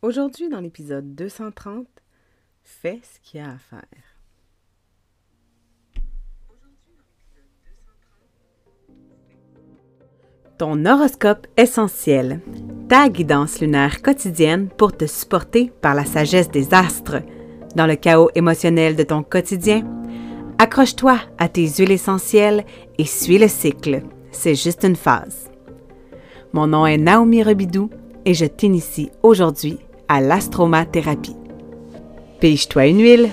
Aujourd'hui, dans l'épisode 230, fais ce qu'il y a à faire. Ton horoscope essentiel, ta guidance lunaire quotidienne pour te supporter par la sagesse des astres. Dans le chaos émotionnel de ton quotidien, accroche-toi à tes huiles essentielles et suis le cycle. C'est juste une phase. Mon nom est Naomi Rebidou et je t'initie aujourd'hui à l'astromathérapie. Pige-toi une huile.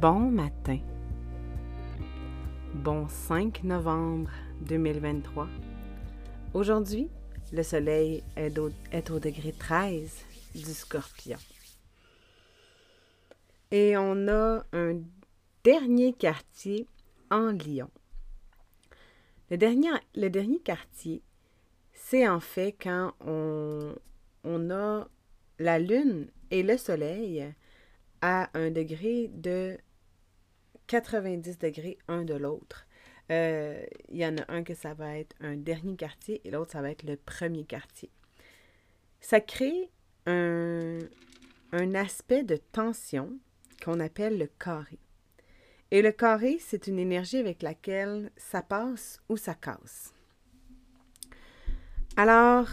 Bon matin. Bon 5 novembre 2023. Aujourd'hui, le soleil est au, est au degré 13 du scorpion. Et on a un dernier quartier en Lion. Le dernier, le dernier quartier, c'est en fait quand on, on a la Lune et le Soleil à un degré de 90 degrés un de l'autre. Euh, il y en a un que ça va être un dernier quartier et l'autre, ça va être le premier quartier. Ça crée un, un aspect de tension qu'on appelle le carré. Et le carré, c'est une énergie avec laquelle ça passe ou ça casse. Alors,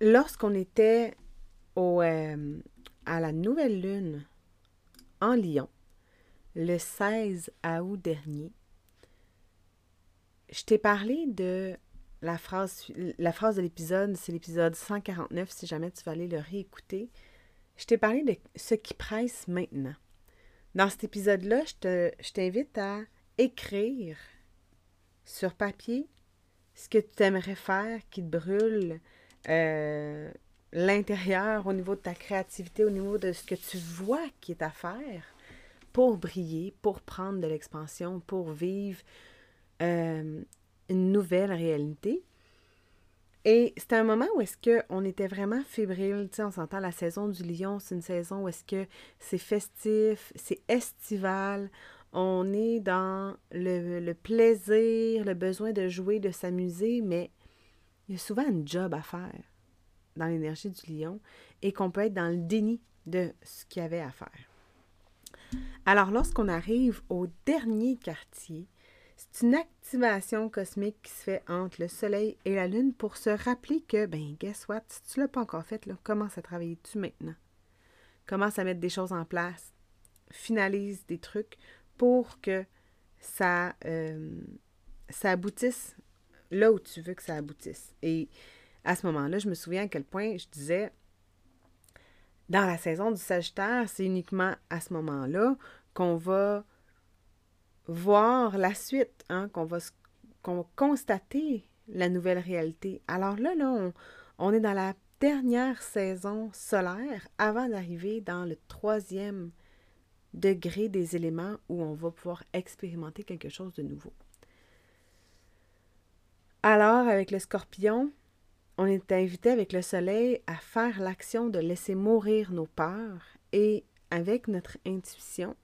lorsqu'on était au, euh, à la nouvelle lune en Lyon, le 16 août dernier, je t'ai parlé de la phrase, la phrase de l'épisode, c'est l'épisode 149, si jamais tu vas aller le réécouter. Je t'ai parlé de ce qui presse maintenant. Dans cet épisode-là, je t'invite à écrire sur papier ce que tu aimerais faire qui te brûle euh, l'intérieur au niveau de ta créativité, au niveau de ce que tu vois qui est à faire pour briller, pour prendre de l'expansion, pour vivre euh, une nouvelle réalité. Et c'était un moment où est-ce qu'on était vraiment fébrile. Tu on s'entend la saison du lion, c'est une saison où est-ce que c'est festif, c'est estival. On est dans le, plaisir, le besoin de jouer, de s'amuser, mais il y a souvent un job à faire dans l'énergie du lion et qu'on peut être dans le déni de ce qu'il y avait à faire. Alors, lorsqu'on arrive au dernier quartier, c'est une activation cosmique qui se fait entre le Soleil et la Lune pour se rappeler que, ben, guess what, si tu ne l'as pas encore fait, là, commence à travailler-tu maintenant? Commence à mettre des choses en place, finalise des trucs pour que ça, euh, ça aboutisse là où tu veux que ça aboutisse. Et à ce moment-là, je me souviens à quel point je disais, dans la saison du Sagittaire, c'est uniquement à ce moment-là qu'on va voir la suite, hein, qu'on va, constater la nouvelle réalité. Alors là, là on, on est dans la dernière saison solaire avant d'arriver dans le troisième degré des éléments où on va pouvoir expérimenter quelque chose de nouveau. Alors, avec le scorpion, on est invité avec le soleil à faire l'action de laisser mourir nos peurs et avec notre intuition,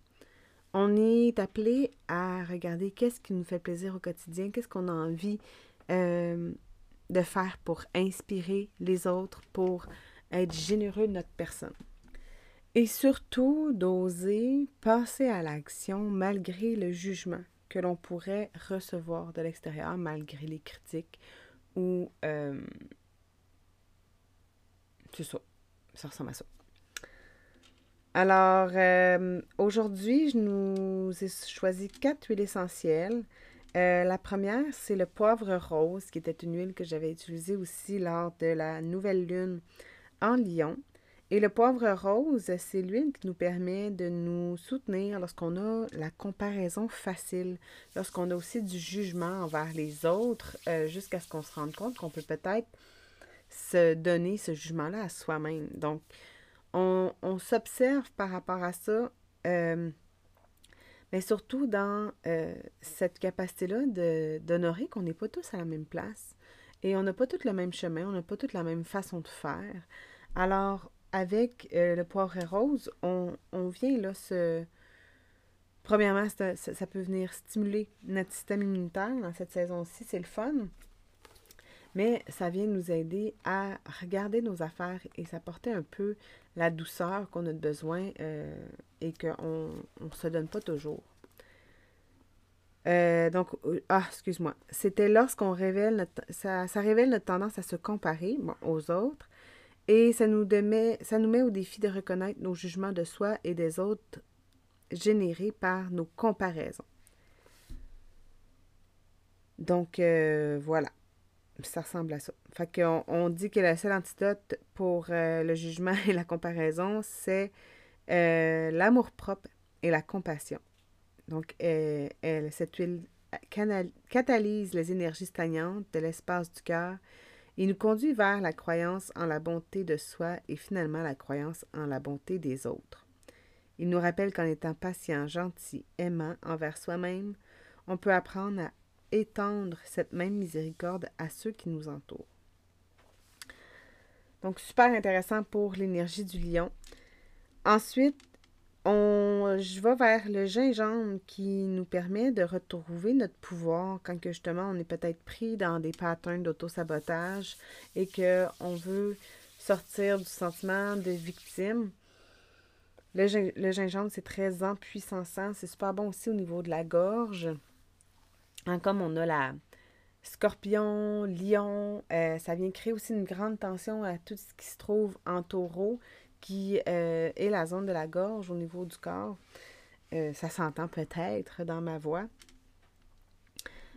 on est appelé à regarder qu'est-ce qui nous fait plaisir au quotidien, qu'est-ce qu'on a envie euh, de faire pour inspirer les autres, pour être généreux de notre personne. Et surtout d'oser passer à l'action malgré le jugement que l'on pourrait recevoir de l'extérieur, malgré les critiques ou... Euh, c'est ça. Ça ressemble à ça. Alors, euh, aujourd'hui, je nous ai choisi quatre huiles essentielles. Euh, la première, c'est le poivre rose, qui était une huile que j'avais utilisée aussi lors de la nouvelle lune en Lyon. Et le poivre rose, c'est l'huile qui nous permet de nous soutenir lorsqu'on a la comparaison facile, lorsqu'on a aussi du jugement envers les autres, euh, jusqu'à ce qu'on se rende compte qu'on peut peut-être se donner ce jugement-là à soi-même. Donc, on, s'observe par rapport à ça, euh, mais surtout dans euh, cette capacité-là d'honorer qu'on n'est pas tous à la même place et on n'a pas tout le même chemin, on n'a pas toute la même façon de faire. Alors, avec euh, le poivre rose, on, vient là se... Premièrement, ça, peut venir stimuler notre système immunitaire dans cette saison-ci, c'est le fun. Mais ça vient nous aider à regarder nos affaires et s'apporter un peu la douceur qu'on a besoin euh, et qu'on ne se donne pas toujours. Euh, donc, euh, ah, excuse-moi. C'était lorsqu'on révèle notre, ça, ça, révèle notre tendance à se comparer aux autres et ça nous, ça nous met au défi de reconnaître nos jugements de soi et des autres générés par nos comparaisons. Donc, voilà. Ça ressemble à ça. Fait qu'on on dit que la seule antidote pour le jugement et la comparaison, c'est l'amour-propre et la compassion. Donc, elle, cette huile catalyse les énergies stagnantes de l'espace du cœur et nous conduit vers la croyance en la bonté de soi et finalement la croyance en la bonté des autres. Il nous rappelle qu'en étant patient, gentil, aimant envers soi-même, on peut apprendre à étendre cette même miséricorde à ceux qui nous entourent. Donc, super intéressant pour l'énergie du lion. Ensuite, on, je vais vers le gingembre qui nous permet de retrouver notre pouvoir quand justement on est peut-être pris dans des patterns d'auto-sabotage et qu'on veut sortir du sentiment de victime. Le, gingembre, c'est très empuissant, c'est super bon aussi au niveau de la gorge. Hein, comme on a la scorpion, lion, euh, ça vient créer aussi une grande tension à tout ce qui se trouve en taureau qui euh, est la zone de la gorge au niveau du corps. Euh, ça s'entend peut-être dans ma voix.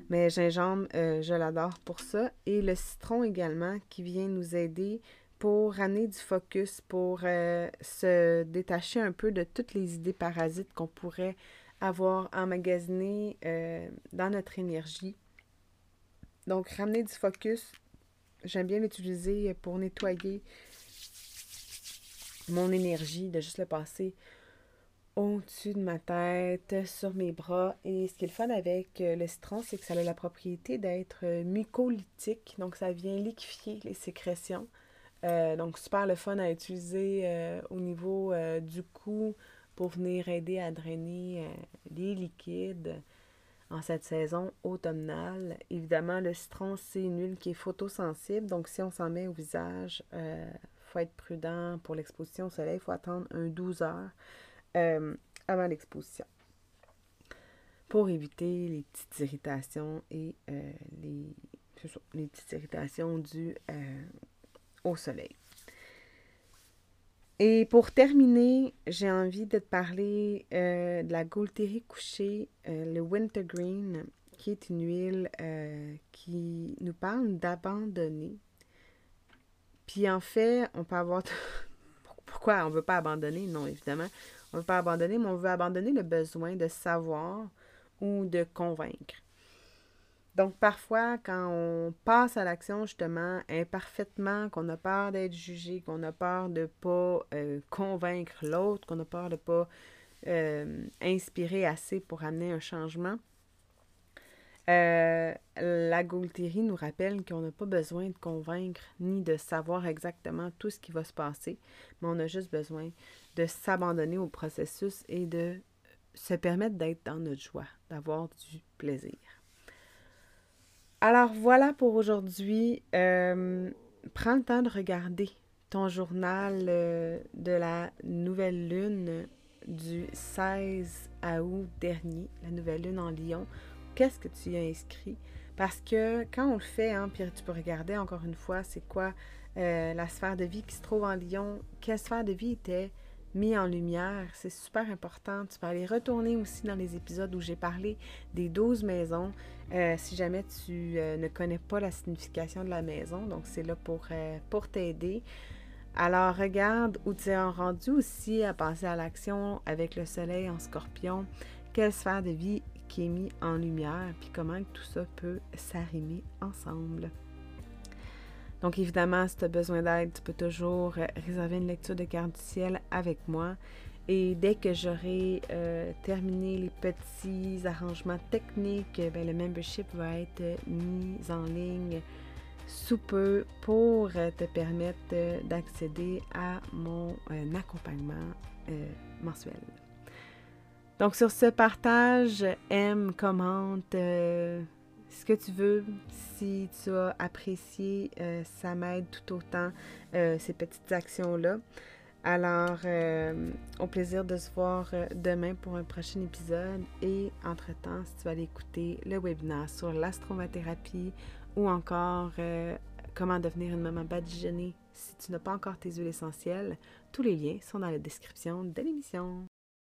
Mais gingembre, je l'adore pour ça. Et le citron également qui vient nous aider pour ramener du focus, pour se détacher un peu de toutes les idées parasites qu'on pourrait avoir emmagasinées dans notre énergie. Donc, ramener du focus, j'aime bien l'utiliser pour nettoyer mon énergie, de juste le passer au-dessus de ma tête, sur mes bras. Et ce qui est le fun avec euh, le citron, c'est que ça a la propriété d'être euh, mucolytique, donc ça vient liquéfier les sécrétions. Euh, donc super le fun à utiliser au niveau du cou pour venir aider à drainer les liquides en cette saison automnale. Évidemment, le citron, c'est une qui est photosensible, donc si on s'en met au visage, faut être prudent pour l'exposition au soleil. Il faut attendre un 12 heures euh, avant l'exposition pour éviter les petites irritations et euh, les, les, petites irritations dues euh, au soleil. Et pour terminer, j'ai envie de te parler de la Gaultérie couchée, le Wintergreen, qui est une huile qui nous parle d'abandonner puis en fait, on peut avoir. Pourquoi on ne veut pas abandonner? Non, évidemment. On ne veut pas abandonner, mais on veut abandonner le besoin de savoir ou de convaincre. Donc, parfois, quand on passe à l'action, justement, imparfaitement, qu'on a peur d'être jugé, qu'on a peur de ne pas euh, convaincre l'autre, qu'on a peur de ne pas euh, inspirer assez pour amener un changement, euh, la Gaultérie nous rappelle qu'on n'a pas besoin de convaincre ni de savoir exactement tout ce qui va se passer, mais on a juste besoin de s'abandonner au processus et de se permettre d'être dans notre joie, d'avoir du plaisir. Alors voilà pour aujourd'hui. Euh, prends le temps de regarder ton journal euh, de la nouvelle lune du 16 août dernier, la nouvelle lune en Lyon qu'est-ce que tu y as inscrit? Parce que quand on le fait, hein, puis tu peux regarder encore une fois, c'est quoi euh, la sphère de vie qui se trouve en Lyon, quelle sphère de vie était mise en lumière. C'est super important. Tu peux aller retourner aussi dans les épisodes où j'ai parlé des 12 maisons, euh, si jamais tu euh, ne connais pas la signification de la maison. Donc, c'est là pour, pour t'aider. Alors, regarde où tu es rendu aussi à passer à l'action avec le soleil en scorpion. Quelle sphère de vie qui est mis en lumière, puis comment tout ça peut s'arrimer ensemble. Donc évidemment, si tu as besoin d'aide, tu peux toujours euh, réserver une lecture de carte du ciel avec moi. Et dès que j'aurai euh, terminé les petits arrangements techniques, ben, le membership va être mis en ligne sous peu pour te permettre d'accéder à mon accompagnement mensuel. Donc sur ce partage, aime, commente ce que tu veux. Si tu as apprécié, ça m'aide tout autant ces petites actions-là. Alors, euh, au plaisir de se voir euh, demain pour un prochain épisode. Et entre-temps, si tu vas aller écouter le webinaire sur l'astromathérapie ou encore euh, comment devenir une maman badigeonnée si tu n'as pas encore tes huiles essentielles, tous les liens sont dans la description de l'émission.